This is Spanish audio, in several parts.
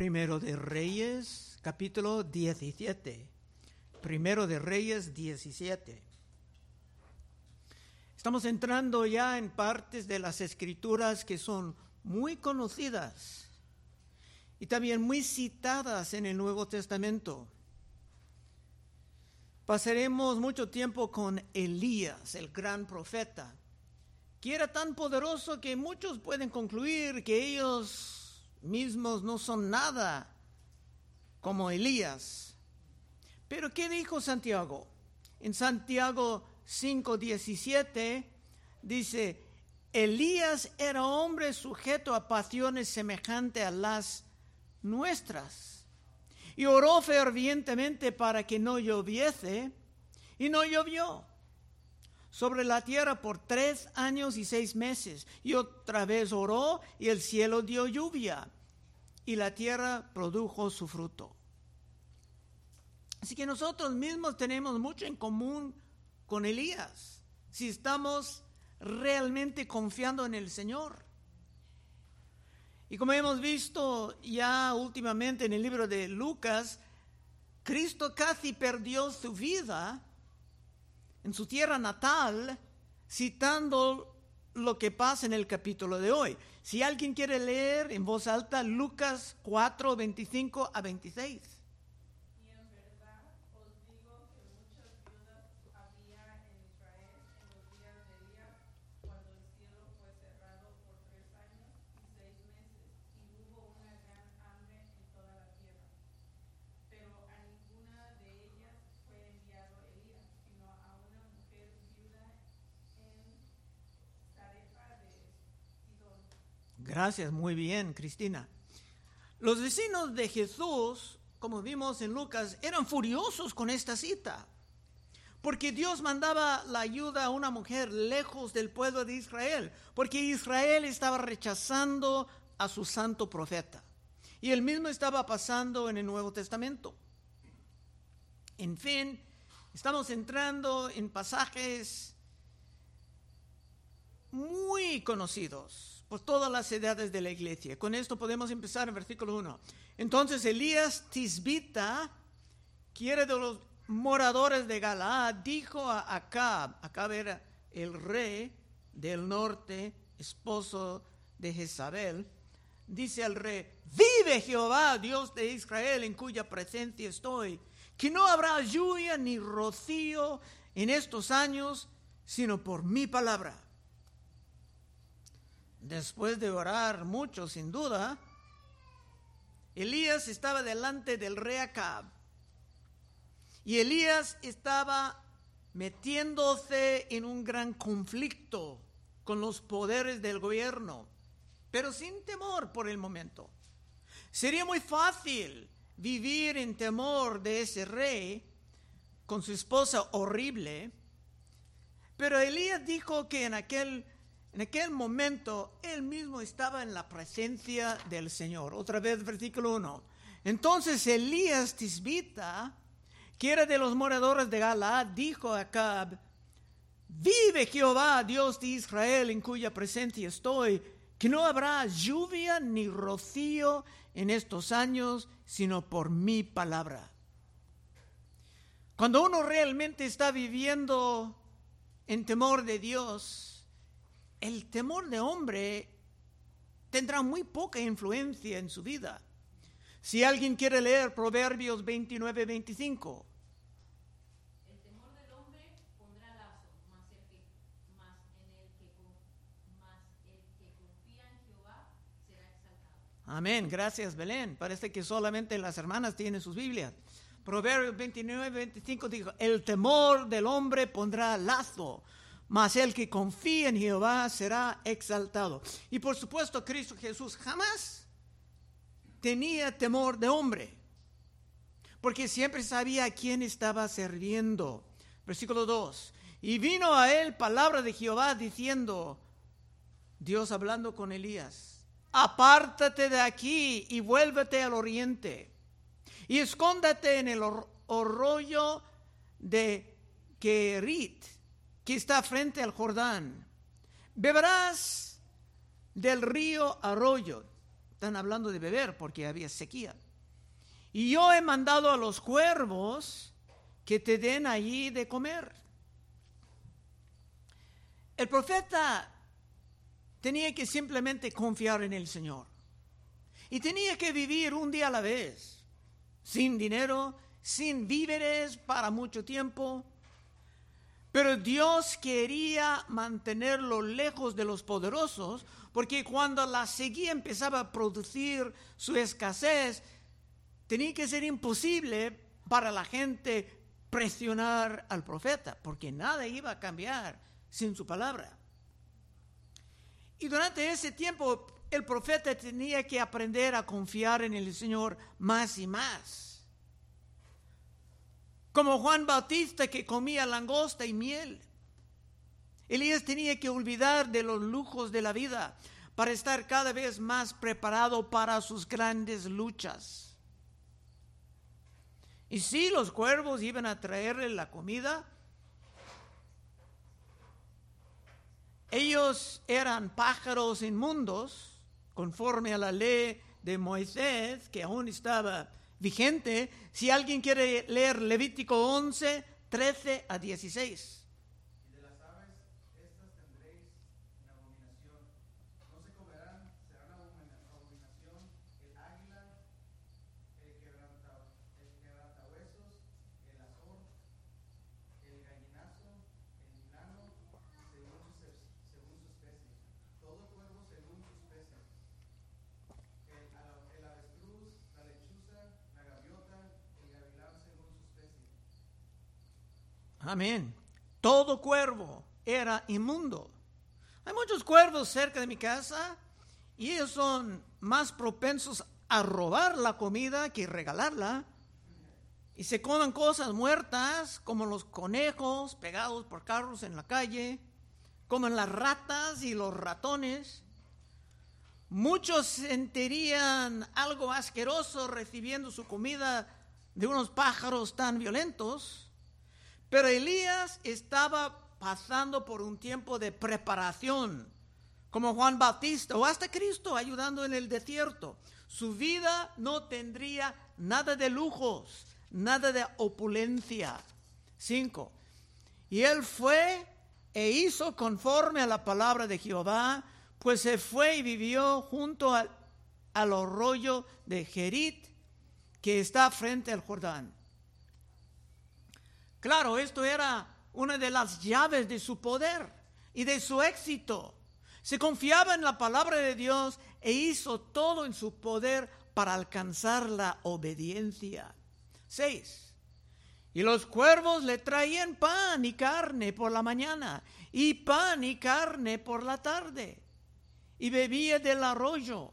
Primero de Reyes, capítulo 17. Primero de Reyes 17. Estamos entrando ya en partes de las escrituras que son muy conocidas y también muy citadas en el Nuevo Testamento. Pasaremos mucho tiempo con Elías, el gran profeta, que era tan poderoso que muchos pueden concluir que ellos mismos no son nada como Elías. Pero ¿qué dijo Santiago? En Santiago 5:17 dice, Elías era hombre sujeto a pasiones semejantes a las nuestras. Y oró fervientemente para que no lloviese, y no llovió sobre la tierra por tres años y seis meses. Y otra vez oró y el cielo dio lluvia y la tierra produjo su fruto. Así que nosotros mismos tenemos mucho en común con Elías, si estamos realmente confiando en el Señor. Y como hemos visto ya últimamente en el libro de Lucas, Cristo casi perdió su vida en su tierra natal, citando lo que pasa en el capítulo de hoy. Si alguien quiere leer en voz alta Lucas 4, 25 a 26. Gracias, muy bien, Cristina. Los vecinos de Jesús, como vimos en Lucas, eran furiosos con esta cita, porque Dios mandaba la ayuda a una mujer lejos del pueblo de Israel, porque Israel estaba rechazando a su santo profeta. Y el mismo estaba pasando en el Nuevo Testamento. En fin, estamos entrando en pasajes muy conocidos por todas las edades de la iglesia. Con esto podemos empezar en versículo 1. Entonces Elías Tisbita, quiere de los moradores de Galaad, dijo a Acab, Acab era el rey del norte, esposo de Jezabel, dice al rey, vive Jehová, Dios de Israel, en cuya presencia estoy, que no habrá lluvia ni rocío en estos años, sino por mi palabra después de orar mucho, sin duda, Elías estaba delante del rey Acab. Y Elías estaba metiéndose en un gran conflicto con los poderes del gobierno, pero sin temor por el momento. Sería muy fácil vivir en temor de ese rey con su esposa horrible, pero Elías dijo que en aquel en aquel momento él mismo estaba en la presencia del Señor. Otra vez versículo 1. Entonces Elías Tisbita, que era de los moradores de Galaad, dijo a Acab, vive Jehová, Dios de Israel, en cuya presencia estoy, que no habrá lluvia ni rocío en estos años, sino por mi palabra. Cuando uno realmente está viviendo en temor de Dios, el temor de hombre tendrá muy poca influencia en su vida. Si alguien quiere leer Proverbios 29, 25. El temor del hombre pondrá lazo, más el que, más en el que, más el que confía en Jehová será exaltado. Amén, gracias Belén. Parece que solamente las hermanas tienen sus Biblias. Proverbios 29, 25 dijo, el temor del hombre pondrá lazo, mas el que confía en Jehová será exaltado. Y por supuesto, Cristo Jesús jamás tenía temor de hombre, porque siempre sabía a quién estaba sirviendo. Versículo 2. Y vino a él palabra de Jehová diciendo, Dios hablando con Elías, apártate de aquí y vuélvete al oriente, y escóndate en el arroyo de Kerit que está frente al Jordán. Beberás del río arroyo, Están hablando de beber porque había sequía. Y yo he mandado a los cuervos que te den allí de comer. El profeta tenía que simplemente confiar en el Señor. Y tenía que vivir un día a la vez, sin dinero, sin víveres para mucho tiempo. Pero Dios quería mantenerlo lejos de los poderosos, porque cuando la sequía empezaba a producir su escasez, tenía que ser imposible para la gente presionar al profeta, porque nada iba a cambiar sin su palabra. Y durante ese tiempo el profeta tenía que aprender a confiar en el Señor más y más. Como Juan Bautista que comía langosta y miel. Elías tenía que olvidar de los lujos de la vida para estar cada vez más preparado para sus grandes luchas. Y si los cuervos iban a traerle la comida, ellos eran pájaros inmundos, conforme a la ley de Moisés, que aún estaba vigente. Si alguien quiere leer Levítico 11, 13 a 16. Amén. Todo cuervo era inmundo. Hay muchos cuervos cerca de mi casa y ellos son más propensos a robar la comida que regalarla. Y se comen cosas muertas como los conejos pegados por carros en la calle, como las ratas y los ratones. Muchos sentirían algo asqueroso recibiendo su comida de unos pájaros tan violentos. Pero Elías estaba pasando por un tiempo de preparación, como Juan Bautista o hasta Cristo ayudando en el desierto. Su vida no tendría nada de lujos, nada de opulencia. Cinco. Y él fue e hizo conforme a la palabra de Jehová, pues se fue y vivió junto al, al arroyo de Gerit, que está frente al Jordán. Claro, esto era una de las llaves de su poder y de su éxito. Se confiaba en la palabra de Dios e hizo todo en su poder para alcanzar la obediencia. 6. Y los cuervos le traían pan y carne por la mañana y pan y carne por la tarde y bebía del arroyo.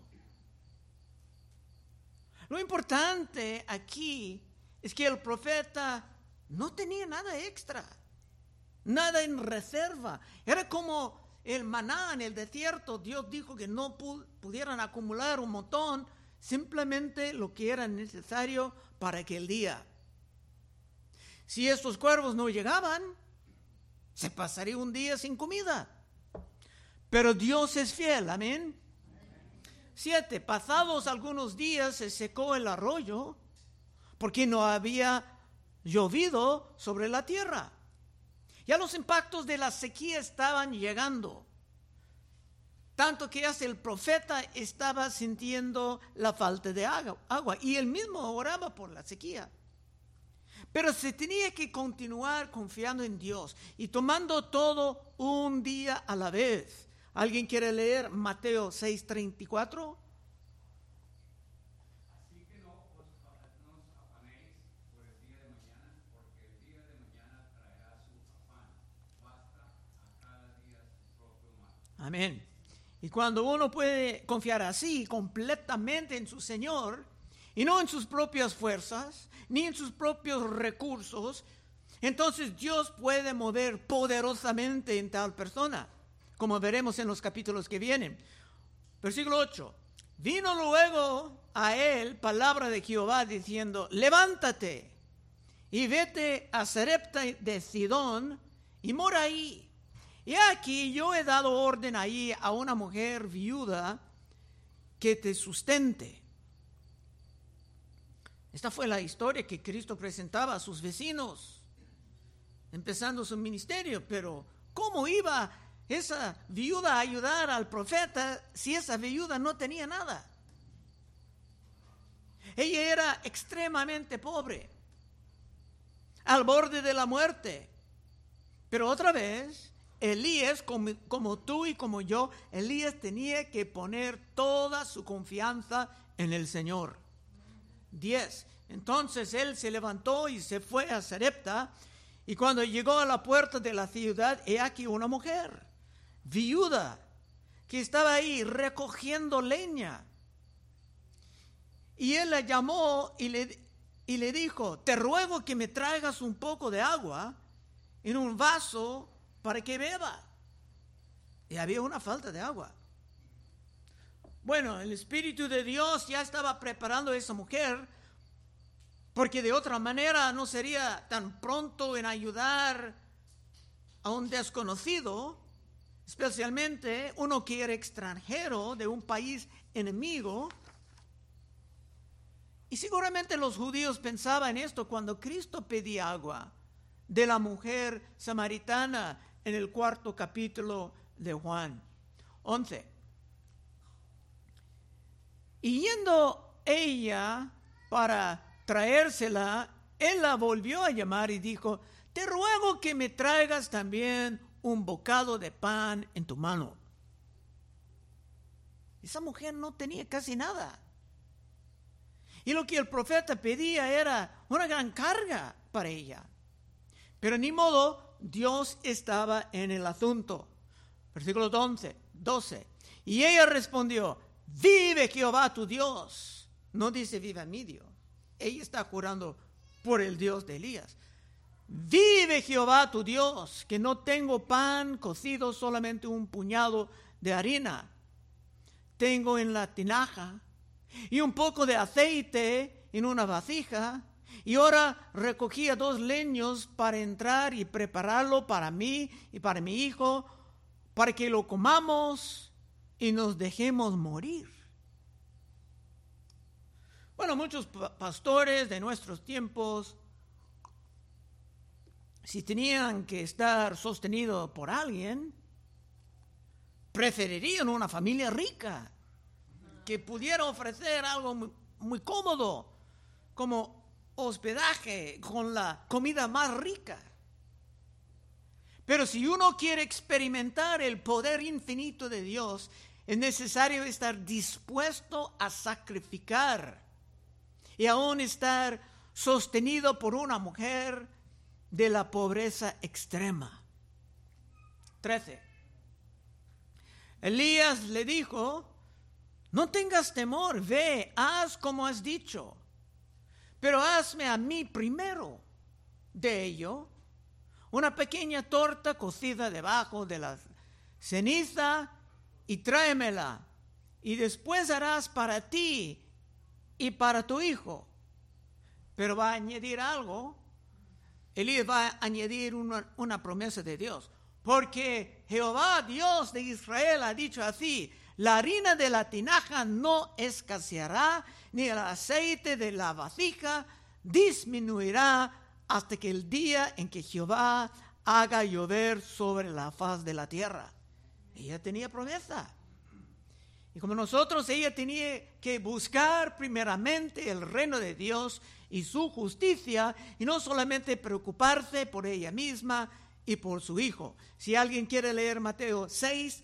Lo importante aquí es que el profeta no tenía nada extra, nada en reserva. Era como el maná en el desierto. Dios dijo que no pudieran acumular un montón, simplemente lo que era necesario para aquel día. Si estos cuervos no llegaban, se pasaría un día sin comida. Pero Dios es fiel, amén. Siete, pasados algunos días se secó el arroyo porque no había llovido sobre la tierra. Ya los impactos de la sequía estaban llegando. Tanto que hasta el profeta estaba sintiendo la falta de agua y él mismo oraba por la sequía. Pero se tenía que continuar confiando en Dios y tomando todo un día a la vez. ¿Alguien quiere leer Mateo 6:34? Amén. Y cuando uno puede confiar así completamente en su Señor y no en sus propias fuerzas, ni en sus propios recursos, entonces Dios puede mover poderosamente en tal persona, como veremos en los capítulos que vienen. Versículo 8. Vino luego a él palabra de Jehová diciendo, levántate y vete a Serepta de Sidón y mora ahí y aquí yo he dado orden ahí a una mujer viuda que te sustente. Esta fue la historia que Cristo presentaba a sus vecinos, empezando su ministerio, pero ¿cómo iba esa viuda a ayudar al profeta si esa viuda no tenía nada? Ella era extremadamente pobre, al borde de la muerte. Pero otra vez, Elías, como, tú y como yo, Elías tenía que poner toda su confianza en el Señor. 10. Entonces él se levantó y se fue a Sarepta, y cuando llegó a la puerta de la ciudad, he aquí una mujer, viuda, que estaba ahí recogiendo leña. Y él la llamó y le, y le dijo, te ruego que me traigas un poco de agua en un vaso para que beba. Y había una falta de agua. Bueno, el Espíritu de Dios ya estaba preparando a esa mujer, porque de otra manera no sería tan pronto en ayudar a un desconocido, especialmente uno que era extranjero de un país enemigo. Y seguramente los judíos pensaban esto cuando Cristo pedía agua de la mujer samaritana en el cuarto capítulo de Juan 11. Y yendo ella para traérsela, él la volvió a llamar y dijo, te ruego que me traigas también un bocado de pan en tu mano. Esa mujer no tenía casi nada. Y lo que el profeta pedía era una gran carga para ella. Pero ni modo, Dios estaba en el asunto. Versículo 11, 12. Y ella respondió, vive Jehová tu Dios. No dice viva mi Dios. Ella está jurando por el Dios de Elías. Vive Jehová tu Dios, que no tengo pan cocido, solamente un puñado de harina. Tengo en la tinaja y un poco de aceite en una vasija. Y ahora recogía dos leños para entrar y prepararlo para mí y para mi hijo, para que lo comamos y nos dejemos morir. Bueno, muchos pastores de nuestros tiempos, si tenían que estar sostenidos por alguien, preferirían una familia rica que pudiera ofrecer algo muy, muy cómodo, como hospedaje con la comida más rica. Pero si uno quiere experimentar el poder infinito de Dios, es necesario estar dispuesto a sacrificar y aún estar sostenido por una mujer de la pobreza extrema. 13. Elías le dijo, no tengas temor, ve, haz como has dicho, pero hazme a mí primero de ello una pequeña torta cocida debajo de la ceniza y tráemela. Y después harás para ti y para tu hijo. Pero va a añadir algo. Elías va a añadir una, una promesa de Dios. Porque Jehová, Dios de Israel, ha dicho así, la harina de la tinaja no escaseará, ni el aceite de la vasija disminuirá hasta que el día en que Jehová haga llover sobre la faz de la tierra. Ella tenía promesa. Y como nosotros, ella tenía que buscar primeramente el reino de Dios y su justicia y no solamente preocuparse por ella misma y por su hijo. Si alguien quiere leer Mateo 6,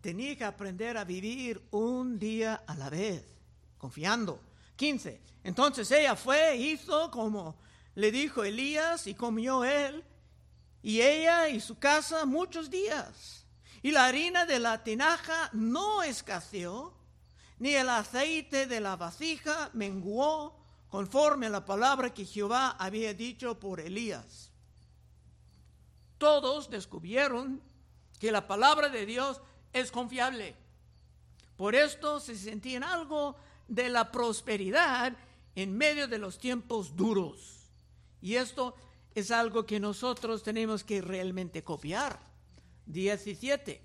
tenía que aprender a vivir un día a la vez, confiando. 15. Entonces ella fue, hizo como le dijo Elías y comió él, y ella y su casa muchos días. Y la harina de la tinaja no escaseó, ni el aceite de la vasija menguó, conforme a la palabra que Jehová había dicho por Elías. Todos descubrieron que la palabra de Dios es confiable. Por esto se sentían algo de la prosperidad en medio de los tiempos duros. Y esto es algo que nosotros tenemos que realmente copiar. 17.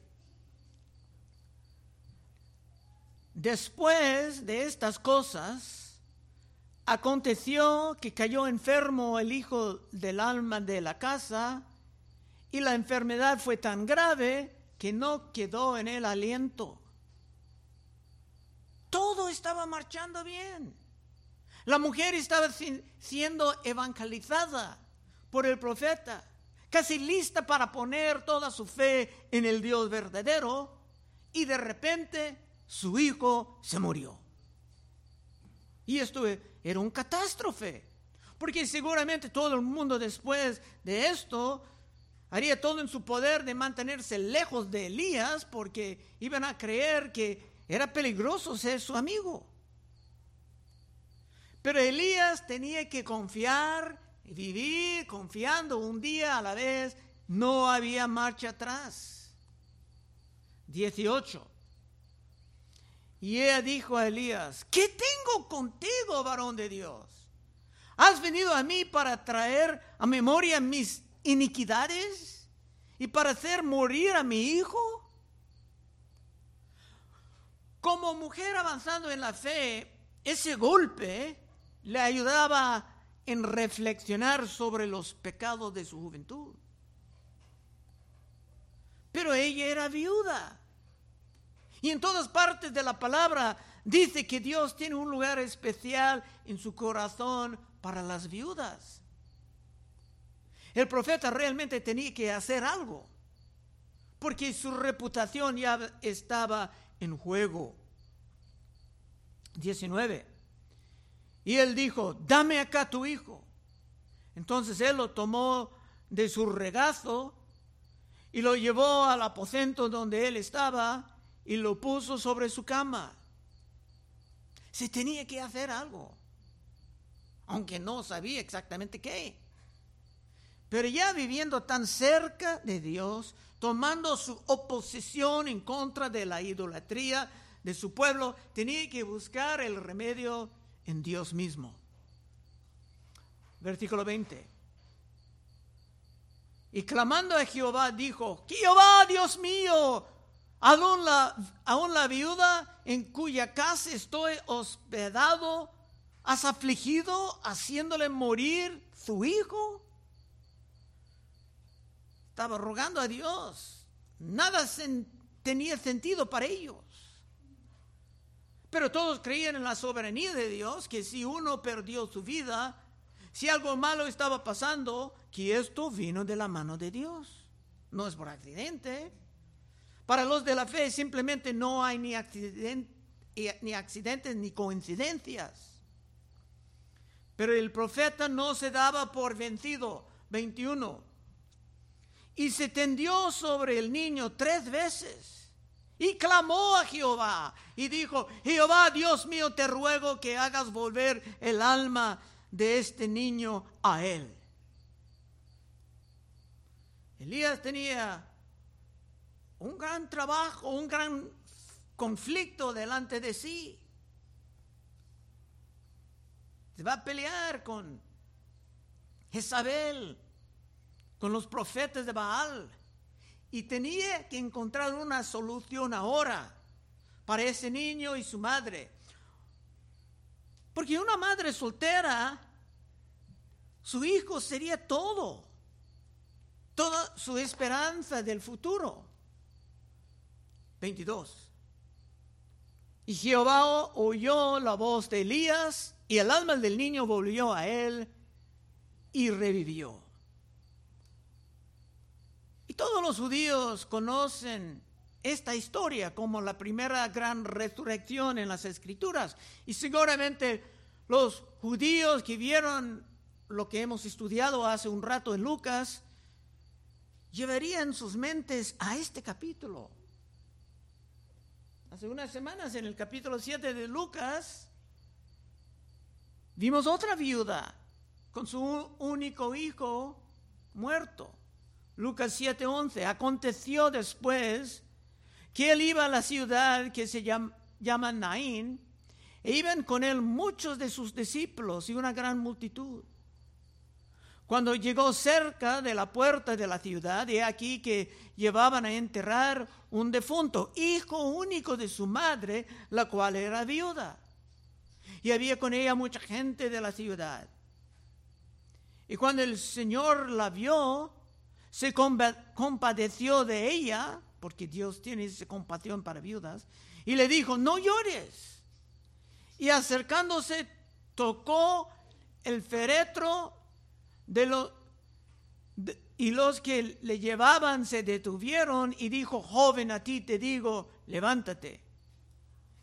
Después de estas cosas, aconteció que cayó enfermo el hijo del alma de la casa, y la enfermedad fue tan grave que no quedó en él aliento. Todo estaba marchando bien. La mujer estaba siendo evangelizada por el profeta, casi lista para poner toda su fe en el Dios verdadero, y de repente su hijo se murió. Y esto era un catástrofe, porque seguramente todo el mundo después de esto haría todo en su poder de mantenerse lejos de Elías, porque iban a creer que era peligroso ser su amigo. Pero Elías tenía que confiar, vivir confiando un día a la vez. No había marcha atrás. 18. Y ella dijo a Elías, ¿qué tengo contigo, varón de Dios? ¿Has venido a mí para traer a memoria mis iniquidades y para hacer morir a mi hijo? Como mujer avanzando en la fe, ese golpe le ayudaba en reflexionar sobre los pecados de su juventud. Pero ella era viuda y en todas partes de la palabra dice que Dios tiene un lugar especial en su corazón para las viudas. El profeta realmente tenía que hacer algo, porque su reputación ya estaba en juego. 19. Y él dijo, dame acá tu hijo. Entonces él lo tomó de su regazo y lo llevó al aposento donde él estaba y lo puso sobre su cama. Se tenía que hacer algo, aunque no sabía exactamente qué. Pero ya viviendo tan cerca de Dios, tomando su oposición en contra de la idolatría de su pueblo, tenía que buscar el remedio en Dios mismo. Versículo 20. Y clamando a Jehová dijo, Jehová, Dios mío, Aún la, viuda en cuya casa estoy hospedado, has afligido haciéndole morir su hijo. Estaba rogando a Dios. Nada tenía sentido para ellos. Pero todos creían en la soberanía de Dios, que si uno perdió su vida, si algo malo estaba pasando, que esto vino de la mano de Dios. No es por accidente. Para los de la fe simplemente no hay ni, ni accidentes ni coincidencias. Pero el profeta no se daba por vencido. 21. Y se tendió sobre el niño tres veces. Y clamó a Jehová y dijo, Jehová Dios mío, te ruego que hagas volver el alma de este niño a él. Elías tenía un gran trabajo, un gran conflicto delante de sí. Se va a pelear con Jezabel, con los profetas de Baal. Y tenía que encontrar una solución ahora para ese niño y su madre. Porque una madre soltera, su hijo sería todo, toda su esperanza del futuro. 22. Y Jehová oyó la voz de Elías y el alma del niño volvió a él y revivió. Todos los judíos conocen esta historia como la primera gran resurrección en las escrituras. Y seguramente los judíos que vieron lo que hemos estudiado hace un rato en Lucas, llevarían sus mentes a este capítulo hace unas semanas en el capítulo 7 de Lucas, Vimos otra viuda con su único hijo muerto. Lucas 7:11. Aconteció después que él iba a la ciudad que se llama, llama Naín, e iban con él muchos de sus discípulos y una gran multitud. Cuando llegó cerca de la puerta de la ciudad, he aquí que llevaban a enterrar un defunto, hijo único de su madre, la cual era viuda. Y había con ella mucha gente de la ciudad. Y cuando el Señor la vio, se compadeció de ella, porque Dios tiene esa compasión para viudas, y le dijo, no llores. Y acercándose, tocó el féretro de los, y los que le llevaban se detuvieron y dijo, joven, a ti te digo, levántate.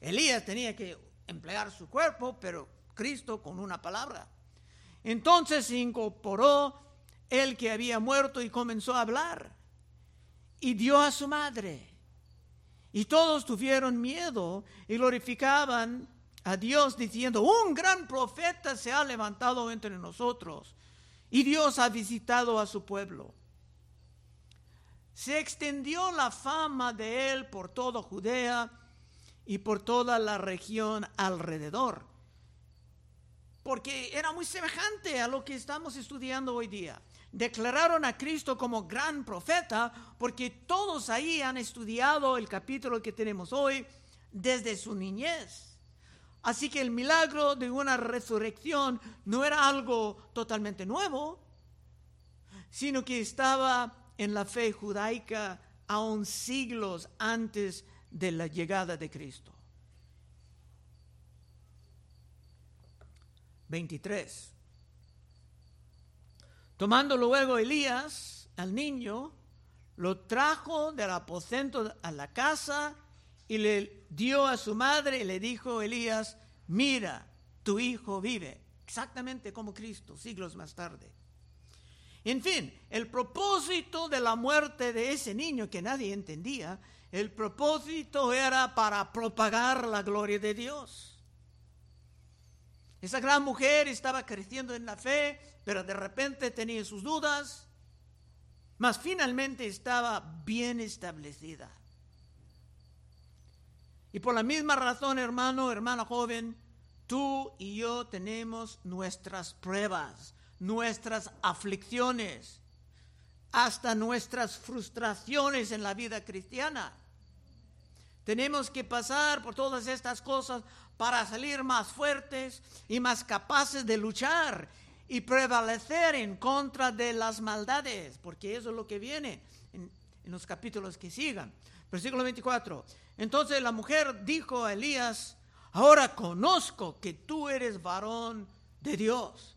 Elías tenía que emplear su cuerpo, pero Cristo con una palabra. Entonces se incorporó el que había muerto y comenzó a hablar. Y dio a su madre. Y todos tuvieron miedo y glorificaban a Dios diciendo, un gran profeta se ha levantado entre nosotros y Dios ha visitado a su pueblo. Se extendió la fama de él por toda Judea y por toda la región alrededor, porque era muy semejante a lo que estamos estudiando hoy día. Declararon a Cristo como gran profeta porque todos ahí han estudiado el capítulo que tenemos hoy desde su niñez. Así que el milagro de una resurrección no era algo totalmente nuevo, sino que estaba en la fe judaica aún siglos antes de la llegada de Cristo. 23. Tomando luego Elías al niño, lo trajo del aposento a la casa y le dio a su madre y le dijo Elías, mira, tu hijo vive, exactamente como Cristo, siglos más tarde. En fin, el propósito de la muerte de ese niño que nadie entendía, el propósito era para propagar la gloria de Dios. Esa gran mujer estaba creciendo en la fe, pero de repente tenía sus dudas, mas finalmente estaba bien establecida. Y por la misma razón, hermano, hermana joven, tú y yo tenemos nuestras pruebas, nuestras aflicciones, hasta nuestras frustraciones en la vida cristiana. Tenemos que pasar por todas estas cosas para salir más fuertes y más capaces de luchar y prevalecer en contra de las maldades, porque eso es lo que viene en, los capítulos que sigan. Versículo 24. Entonces la mujer dijo a Elías, ahora conozco que tú eres varón de Dios,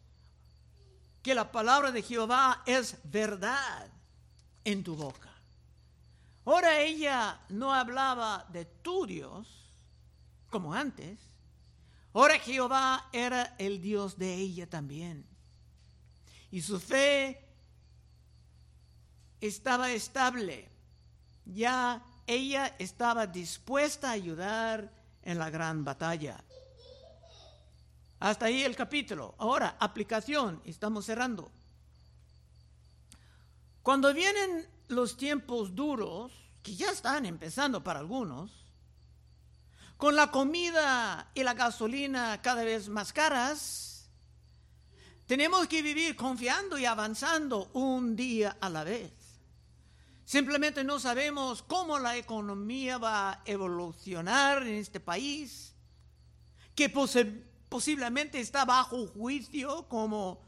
que la palabra de Jehová es verdad en tu boca. Ahora ella no hablaba de tu Dios como antes. Ahora Jehová era el Dios de ella también. Y su fe estaba estable. Ya ella estaba dispuesta a ayudar en la gran batalla. Hasta ahí el capítulo. Ahora, aplicación. Estamos cerrando. Cuando vienen los tiempos duros, que ya están empezando para algunos, con la comida y la gasolina cada vez más caras, tenemos que vivir confiando y avanzando un día a la vez. Simplemente no sabemos cómo la economía va a evolucionar en este país, que posiblemente está bajo juicio como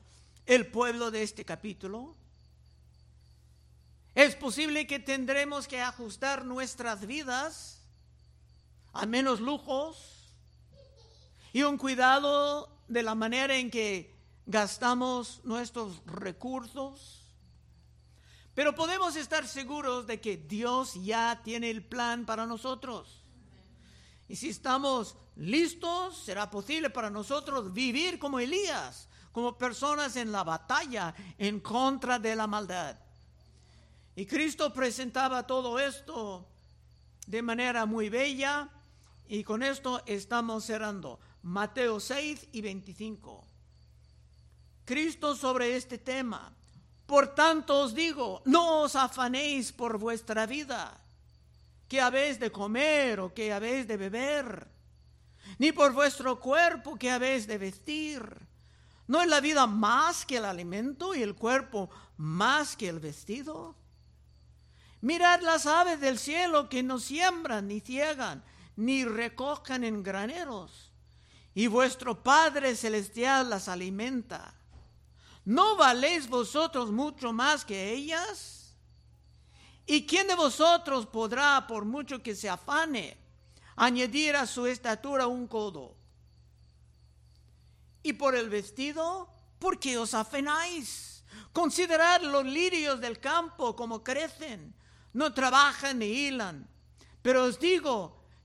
el pueblo de este capítulo. Es posible que tendremos que ajustar nuestras vidas a menos lujos y un cuidado de la manera en que gastamos nuestros recursos pero podemos estar seguros de que Dios ya tiene el plan para nosotros. Y si estamos listos, será posible para nosotros vivir como Elías, como personas en la batalla en contra de la maldad. Y Cristo presentaba todo esto de manera muy bella y con esto estamos cerrando. Mateo 6 y 25. Cristo sobre este tema. Por tanto os digo, no os afanéis por vuestra vida, que habéis de comer o que habéis de beber, ni por vuestro cuerpo que habéis de vestir. ¿No es la vida más que el alimento y el cuerpo más que el vestido? Mirad las aves del cielo que no siembran ni ciegan, ni recojan en graneros, y vuestro Padre Celestial las alimenta. ¿No valéis vosotros mucho más que ellas? ¿Y quién de vosotros podrá, por mucho que se afane, añadir a su estatura un codo? Y por el vestido, ¿por qué os afanáis? Considerad los lirios del campo como crecen, no trabajan ni hilan. Pero os digo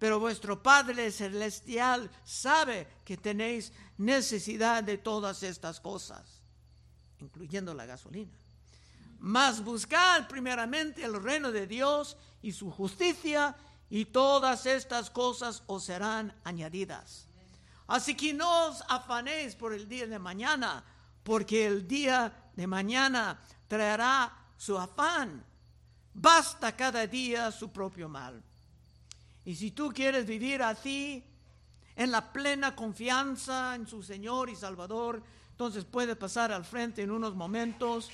pero vuestro Padre Celestial sabe que tenéis necesidad de todas estas cosas incluyendo la gasolina. Mas buscad primeramente el reino de Dios y su justicia, y todas estas cosas os serán añadidas. Así que no os afanéis por el día de mañana, porque el día de mañana traerá su afán. Basta cada día su propio mal. Y si tú quieres vivir así, en la plena confianza en su Señor y Salvador, entonces puede pasar al frente en unos momentos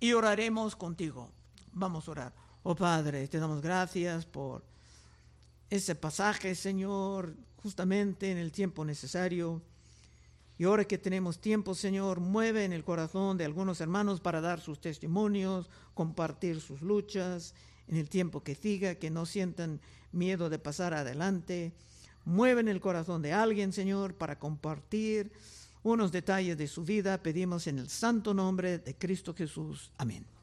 y oraremos contigo. Vamos a orar. Oh Padre, te damos gracias por ese pasaje, Señor, justamente en el tiempo necesario. Y ahora que tenemos tiempo, Señor, mueve en el corazón de algunos hermanos para dar sus testimonios, compartir sus luchas en el tiempo que siga, que no sientan miedo de pasar adelante. Mueve en el corazón de alguien, Señor, para compartir unos detalles de su vida, pedimos en el santo nombre de Cristo Jesús. Amén.